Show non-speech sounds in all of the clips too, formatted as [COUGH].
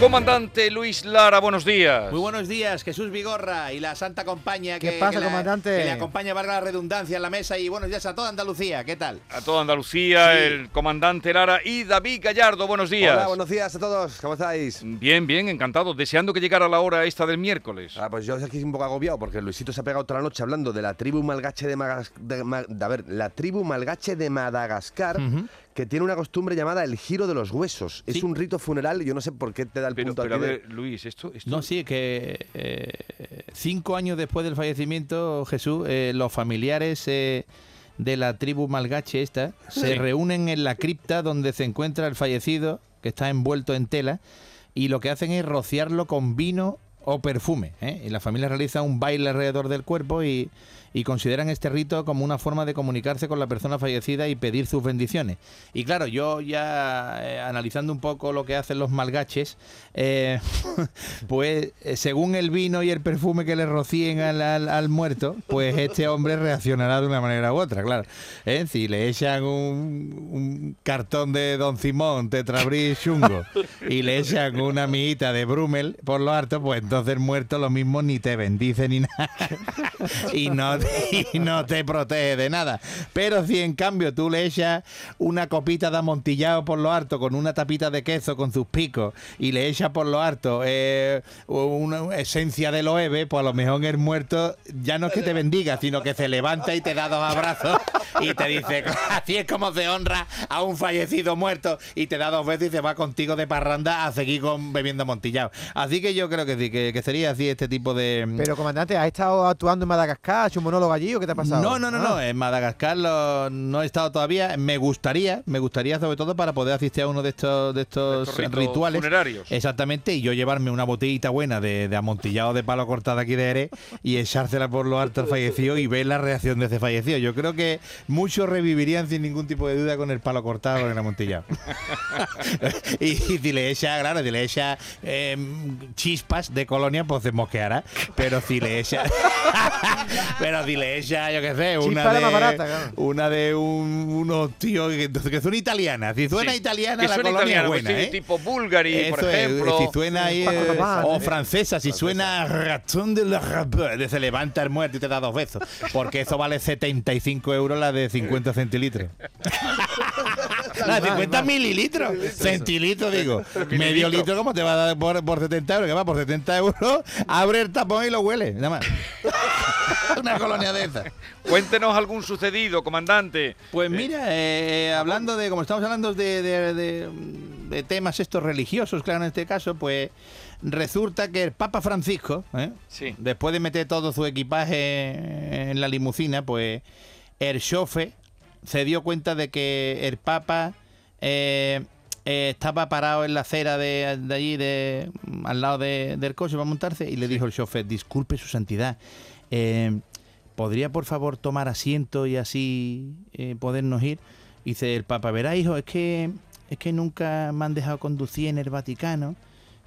Comandante Luis Lara, buenos días. Muy buenos días, Jesús Vigorra y la Santa Compañía ¿Qué que, pasa, que la- comandante? que le acompaña, valga la redundancia, en la mesa. Y buenos días a toda Andalucía, ¿qué tal? A toda Andalucía, Sí. el comandante Lara y David Gallardo, buenos días. Hola, buenos días a todos. ¿Cómo estáis? Bien, bien, encantado. Deseando que llegara la hora esta del miércoles. Ah, pues yo aquí un poco agobiado porque Luisito se ha pegado toda la noche hablando de la tribu malgache de, Magas- de Ma- de- a ver, la tribu malgache de Madagascar, que tiene una costumbre llamada el giro de los huesos. Es un rito funeral y yo no sé por qué te da el pero, punto pero a de- Luis, esto, esto- No, sí, que eh, cinco años después del fallecimiento, Jesús, eh, los familiares eh, de la tribu malgache esta se reúnen en la cripta donde se encuentra el fallecido, que está envuelto en tela, y lo que hacen es rociarlo con vino o perfume. ¿eh? Y la familia realiza un baile alrededor del cuerpo y, y consideran este rito como una forma de comunicarse con la persona fallecida y pedir sus bendiciones. Y claro, yo ya eh, analizando un poco lo que hacen los malgaches, eh, [LAUGHS] pues eh, según el vino y el perfume que le rocíen al, al- al muerto, pues este hombre reaccionará de una manera u otra, claro. ¿Eh? Si le echan un, un cartón de Don Simón, Tetrabris chungo, y le echan una amiguita de Brummel por lo harto, pues entonces el muerto lo mismo ni te bendice ni nada. [LAUGHS] y, no, [LAUGHS] y no te protege de nada. Pero si en cambio tú le echas una copita de amontillado por lo harto con una tapita de queso con sus picos y le echas por lo harto eh, una esencia de loeve, pues a lo mejor el muerto ya no es que te bendiga, sino que se levanta y te da dos abrazos y te dice, [LAUGHS] así es como se honra a un fallecido muerto y te da dos veces y se va contigo de parranda a seguir con bebiendo amontillado. Así que yo creo que sí, que, sería así este tipo de... Pero, comandante, ¿has estado actuando en Madagascar? ¿Has hecho un monólogo allí o qué te ha pasado? No, no, no, Ah. no. En Madagascar lo- no he estado todavía. Me gustaría, me gustaría sobre todo para poder asistir a uno de estos, de estos, rituales. funerarios. Exactamente, y yo llevarme una botellita buena de, de amontillado de palo cortado aquí de Ere y echársela por lo alto al fallecido y ver la reacción de ese fallecido. Yo creo que muchos revivirían sin ningún tipo de duda con el palo cortado con el amontillado. [LAUGHS] y, y si le echa, claro, si le echa eh, chispas de colonia, pues se mosqueará. Pero si le echa. [LAUGHS] pero si le echa, yo qué sé, una Chispa de. más barata, claro. Una de un, unos tíos que, que son italianas. Si suena Sí. italiana, Que la suena colonia italiano, es buena, pues, ¿eh? sí, tipo Bulgari, por Eso es, ejemplo. si suena ahí, Paco eh, Rabanne, o ¿eh? francesa, si suena ratón de la Rabanne, se levanta el muerto y te da dos besos, porque eso vale 75 euros la de 50 centilitros. [LAUGHS] La de 50 mililitros, centilitros digo, medio litro, ¿cómo te va a dar por, por 70 euros? Que va por 70 euros, abre el tapón y lo huele, nada más. [LAUGHS] Una colonia de esas. Cuéntenos algún sucedido, comandante. Pues mira, eh, hablando de, como estamos hablando de, de- de- de temas estos religiosos, claro, en este caso, pues resulta que el Papa Francisco, ¿eh? Sí. después de meter todo su equipaje en la limusina, pues el chofe se dio cuenta de que el Papa eh, eh, estaba parado en la acera de, de allí, de, al lado de- del coche para montarse, y le dijo el chofer, disculpe su santidad, eh, ¿podría por favor tomar asiento y así eh, podernos ir? Dice el Papa, verá hijo, es que, es que nunca me han dejado conducir en el Vaticano.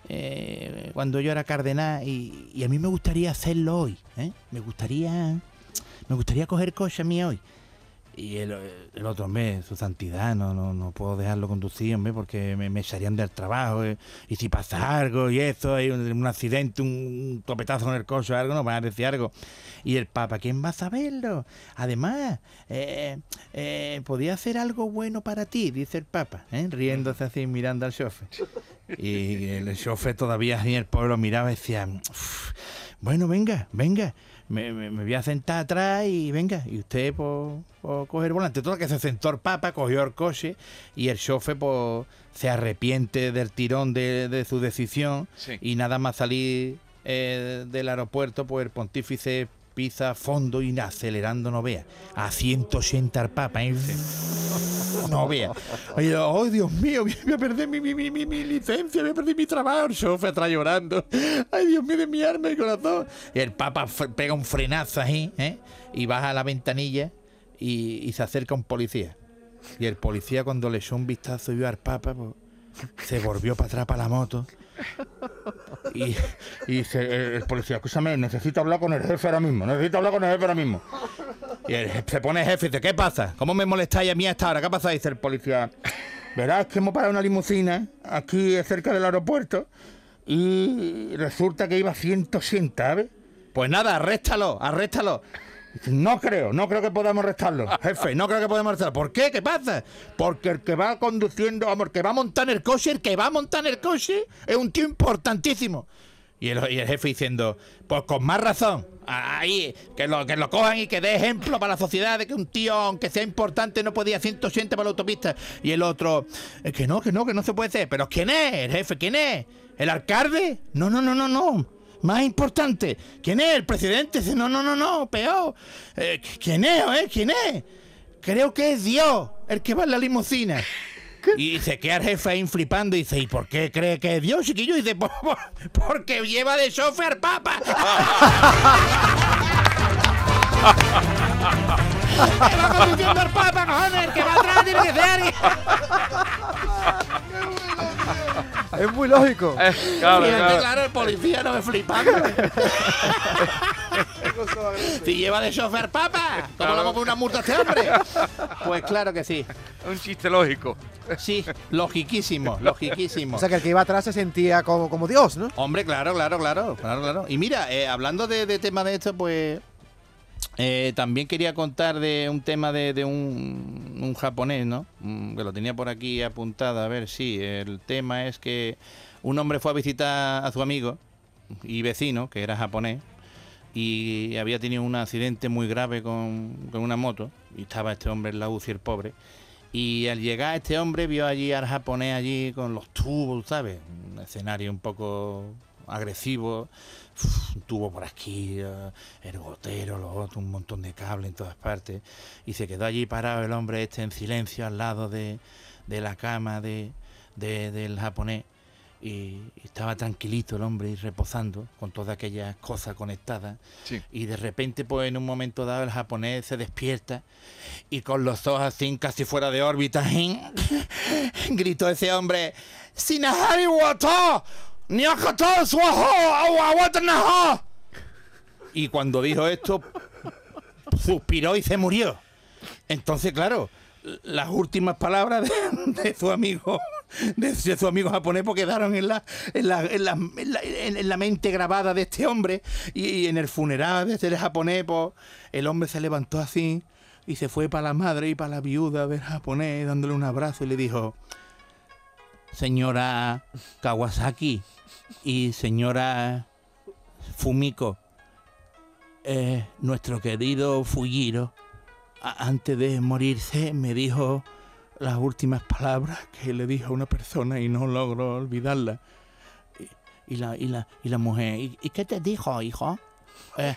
eh, cuando yo era cardenal y, a mí me gustaría hacerlo hoy ¿eh? me gustaría me gustaría coger coche a mí hoy y el, otro mes, su santidad, no, no, no puedo dejarlo conducir, hombre, porque me, me echarían del trabajo. eh, Y si pasa algo y eso, hay un, accidente, un topetazo con el coche o algo, no van a decir algo. Y el Papa, ¿quién va a saberlo? Además, eh, eh, podía hacer algo bueno para ti, dice el Papa, ¿eh? riéndose así, mirando al chofer. Y el chofer todavía en el pueblo miraba y decía, "Uf, bueno, venga, venga, me, me- me voy a sentar atrás y venga, y usted por, coger el volante. Todo que se sentó el papa, cogió el coche y el chofer pues, se arrepiente del tirón de, de su decisión Sí. y nada más salir eh, del aeropuerto, pues el pontífice pisa a fondo y acelerando no vea. A 180 al papa, ¿eh? [LAUGHS] No vea. Ay, oh, Dios mío, voy a perder mi, mi, mi, mi, mi licencia, voy a perder mi trabajo. El chofer atrás llorando. Ay, Dios mío, de mi alma y corazón. Y el papa pega un frenazo ahí, ¿eh? Y baja a la ventanilla y, y se acerca un policía. Y el policía cuando le echó un vistazo y vio al papa, pues, se volvió para atrás para la moto, [LAUGHS] Y, y dice el, el policía, escúchame, necesito hablar con el jefe ahora mismo, necesito hablar con el jefe ahora mismo. Y el jefe- se pone jefe y dice, ¿qué pasa? ¿Cómo me molestáis a mí a esta hora? ¿Qué pasa? Dice el policía, verás que hemos parado una limusina aquí cerca del aeropuerto y resulta que iba a 180, ¿sabes? Pues nada, arréstalo, arréstalo. No creo, no creo que podamos arrestarlo, [LAUGHS] jefe, no creo que podamos arrestarlo. ¿Por qué? ¿Qué pasa? Porque el que va conduciendo, vamos, el que va a montar el coche, el que va a montar el coche es un tío importantísimo. Y el, jefe diciendo, pues con más razón, ahí, que lo, que lo cojan y que dé ejemplo para la sociedad de que un tío, aunque sea importante, no podía 180 por la autopista. Y el otro, "Es que no, que no, que no se puede hacer. Pero ¿quién es? El jefe, ¿quién es? ¿El alcalde? No, no, no, no, no. Más importante, ¿quién es? ¿El presidente? Dice, no, no, no, no, peor. Eh, ¿Quién es, eh? ¿Quién es? Creo que es Dios el que va en la limusina. Y se queda el jefe ahí flipando y dice, ¿y por qué cree que es Dios, chiquillo? Y dice, "Por- por- porque lleva de chofer papa. [LAUGHS] [LAUGHS] que va conduciendo al papa, cojones, el que va atrás tiene que ser. Es muy lógico. [LAUGHS] Eh, claro, Fíjate, claro. claro, el policía no me flipando. [LAUGHS] si lleva de chofer papa, ¿cómo a poner una multa a este hombre? Pues claro que sí. Un chiste lógico. Sí, logiquísimo, [LAUGHS] logiquísimo. O sea que el que iba atrás se sentía como, como Dios, ¿no? Hombre, claro, claro, claro, claro, claro. Y mira, eh, hablando de, de tema de esto, pues eh, también quería contar de un tema de, un japonés, ¿no? Mm, Que lo tenía por aquí apuntado. A ver, sí, el tema es que un hombre fue a visitar a su amigo y vecino, que era japonés, y había tenido un accidente muy grave con, con una moto, y estaba este hombre en la UCI, el pobre. Y al llegar este hombre vio allí al japonés allí con los tubos, ¿sabes? Un escenario un poco agresivo, Uf, un tubo por aquí, eh, el gotero, lo otro, un montón de cable en todas partes. Y se quedó allí parado el hombre este en silencio al lado de, de la cama de, de- del japonés. Y, y estaba tranquilito el hombre y reposando con todas aquellas cosas conectadas. Sí. Y de repente, pues en un momento dado, el japonés se despierta y con los ojos así casi fuera de órbita, [LAUGHS] gritó ese hombre: ¡Sinahari wato! [LAUGHS] Y cuando dijo esto, suspiró y se murió. Entonces, claro, las últimas palabras de, su amigo de, su amigo japonés quedaron en la, en, la, en, la, en la- en- en la mente grabada de este hombre y, y en el funeral de este japonés pues, el hombre se levantó así y se fue para la madre y para la viuda del japonés dándole un abrazo y le dijo señora Kawasaki y señora Fumiko eh, nuestro querido Fujiro antes de morirse me dijo las últimas palabras que le dijo a una persona y no logro olvidarla. Y, la, y, la, y la mujer, ¿y, qué te dijo, hijo? Eh,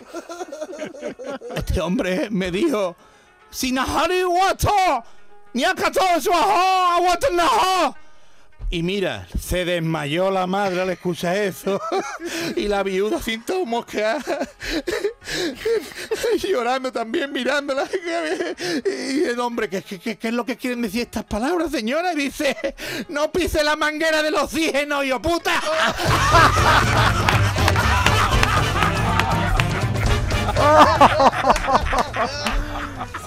[LAUGHS] este hombre me dijo, Sinahari wato, nyakato suaho, awatanaho". Y mira, se desmayó la madre al escuchar eso. [LAUGHS] y la viuda sin todo mosquear. [LAUGHS] llorando también, mirándola. Y el hombre, ¿qué, qué, qué- qué es lo que quieren decir estas palabras, señora? Y dice, no pise la manguera del oxígeno, yo puta. [LAUGHS]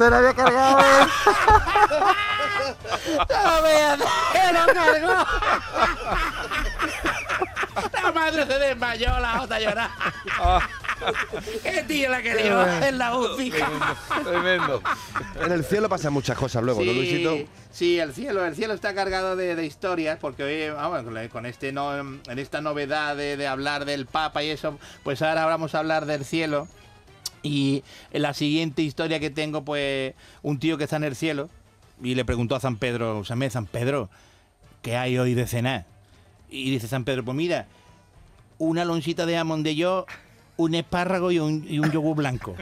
Se le había cargado. ¿eh? [LAUGHS] ¡No que lo cargó! La madre se desmayó, la otra llorar. ¡Qué tío la que le hacer la UCI! Tremendo. En el cielo pasan muchas cosas luego, ¿no, Luisito? sí, el cielo, el cielo está cargado de, de historias, porque hoy, vamos, con la- con este no, en esta novedad de, de hablar del Papa y eso, pues ahora vamos a hablar del cielo. Y la siguiente historia que tengo, pues, un tío que está en el cielo y le preguntó a San Pedro, San San Pedro, ¿qué hay hoy de cenar? Y dice San Pedro, pues mira, una loncita de jamón de yo, un espárrago y un, y un yogur blanco.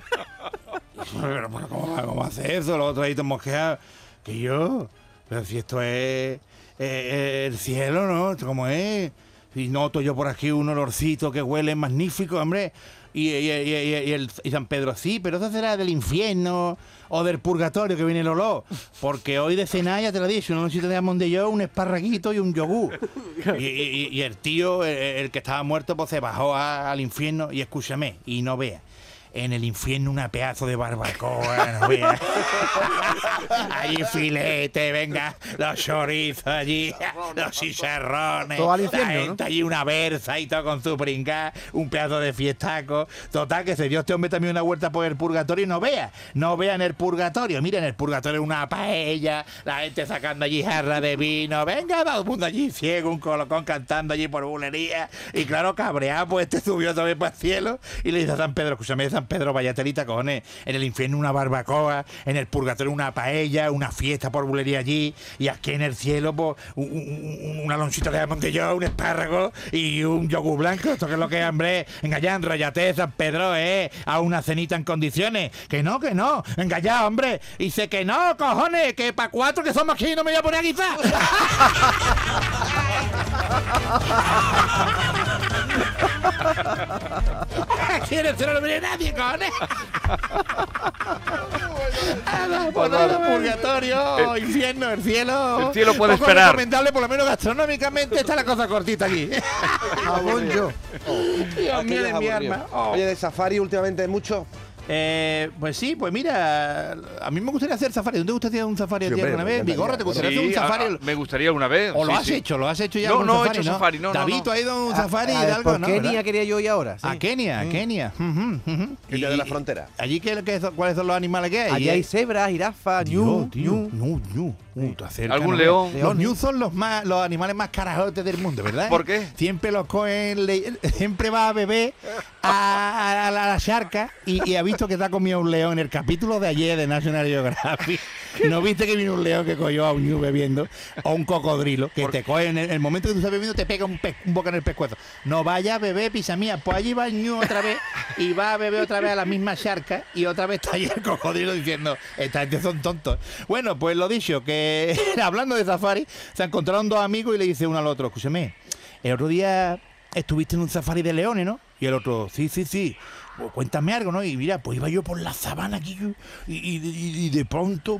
Pero, pero ¿cómo, ¿cómo hace eso? Los otros ahí mosqueados. Que yo. Pero si esto es el cielo, ¿no? ¿Esto ¿Cómo es? Y noto yo por aquí un olorcito que huele magnífico, hombre. Y, el, San Pedro, sí, pero eso será del infierno o del purgatorio que viene el olor. Porque hoy de cenar, ya te lo dicho, una nochita de yo, un esparraguito y un yogur. Y, el tío, el, que estaba muerto, pues se bajó al infierno y escúchame, y no vea. En el infierno una pedazo de barbacoa, no allí [LAUGHS] filete, venga, los chorizos allí, los chicharrones, Todo al la infierno, ¿no? gente allí una berza y todo con su pringá, un pedazo de fiestaco. Total, que se dio este hombre también una vuelta por el purgatorio y no vea, no vea en el purgatorio. Mira, en el purgatorio una paella, la gente sacando allí jarra de vino, venga, todo el mundo allí ciego, un colocón cantando allí por bulería. Y claro, cabreado, pues este subió también para el cielo y le dice a San Pedro, escúchame, San Pedro, vaya cojones, en el infierno una barbacoa, en el purgatorio una paella, una fiesta por bulería allí, y aquí en el cielo, pues, un, un- un- una lonchita de jamón de yo, un espárrago y un yogur blanco. Esto que es lo que es, hombre. Venga ya, enrollate, San Pedro, eh, a una cenita en condiciones. Que no, que no. Ya, hombre. Y dice que no, cojones, que para cuatro que somos aquí no me voy a poner a guisar. [LAUGHS] El cielo no viene nadie, cojones. Nada, purgatorio, infierno, el cielo. El cielo puede Poco esperar. recomendable, por lo menos gastronómicamente, está la cosa cortita aquí. Yo. Dios mío de mi arma. Oh. Oye, de safari últimamente mucho. Eh, pues sí, pues mira, a mí me gustaría hacer safari. ¿Dónde te gustaría hacer un safari a ti alguna vez? Vigorra, ¿te gustaría Sí, hacer un a- safari? a- me gustaría una vez. ¿O lo has sí. hecho? ¿Lo has hecho ya? No, no he hecho safari, no, no, David, no. ¿tú has ido a un A- safari a- de algo, no? Kenia ¿verdad? quería yo ir ahora. sí. A Kenia, a Kenia. Ujú. Que ya de la frontera. ¿Allí qué, cuáles son los animales que hay? Allí hay cebras, jirafas, ñu, ñu. ñu, ñu. Uh, te acercas, ¿Algún ¿no? león? Los ñu son los más, los animales más carajotes del mundo, ¿verdad? ¿Por qué? Siempre los cogen, le- siempre va a beber a, a la, a la charca y, y ha visto que te ha comido un león en el capítulo de ayer de National Geographic. ¿No viste que vino un león que cogió a un ñu bebiendo? O un cocodrilo que te coge en el, el momento que tú estás bebiendo te pega un, pe- un boca en el pescuezo. No vaya a beber, pisa mía. Pues allí va el ñu otra vez y va a beber otra vez a la misma charca y otra vez está ahí el cocodrilo diciendo, esta gente son tontos. Bueno, pues lo dicho, que [LAUGHS] hablando de safari, se encontraron dos amigos y le dice uno al otro, escúchame, el otro día estuviste en un safari de leones, ¿no? Y el otro, sí, sí, sí. Pues cuéntame algo, ¿no? Y mira, pues iba yo por la sabana aquí y, y- de pronto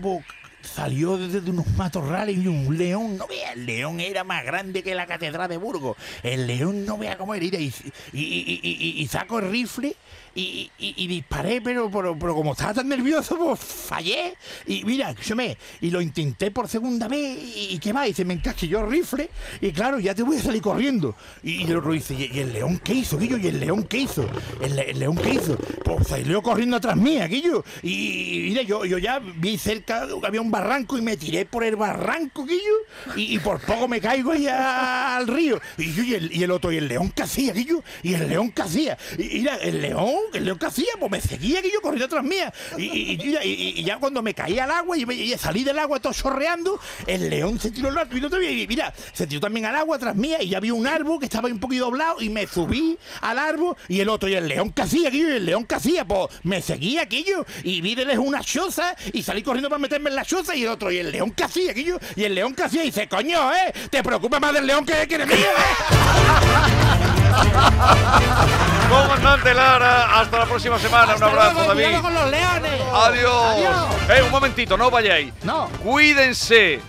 salió desde unos matorrales y un león, no vea, el león era más grande que la catedral de Burgos. El león no vea cómo era. Y, y, saco el rifle y, y- disparé, pero, pero, pero como estaba tan nervioso, pues fallé. Y mira, escúchame, y lo intenté por segunda vez y, y ¿qué más? Y se me encasquilló el rifle y claro, ya te voy a salir corriendo. Y, y el otro dice, ¿y, el león qué hizo, Guillo? ¿Y el león qué hizo? ¿El, le- el león qué hizo? Pues salió corriendo atrás mía, Guillo. Y mira, yo, yo ya vi cerca, había un barranco y me tiré por el barranco, Guillo. Y, y por poco me caigo ahí al río. Y yo, y el, y el otro, ¿y el león qué hacía, Guillo? ¿Y el león qué hacía? Y el león, el león qué hacía, pues me seguía, Guillo, corriendo atrás mía. Y, ya cuando me caí al agua y, salí del agua todo chorreando, el león se tiró al otro y no te vi, y mira, se tiró también al agua atrás mía y ya vi un árbol que estaba un poquito doblado y me subí al árbol y el otro, y el león que hacía, Guillo, y el león que hacía, pues me seguía, Guillo, y vi de lejos una choza y salí corriendo para meterme en la choza y el otro, y el león que hacía, Guillo, y el león que hacía, y dice, coño, eh, te preocupa más del león que, que de mí, eh. [LAUGHS] Comandante Lara, hasta la próxima semana. Un abrazo, luego, David. cuidado con los leones. Adiós. Adiós. Eh, un momentito, no vayáis. No. Cuídense.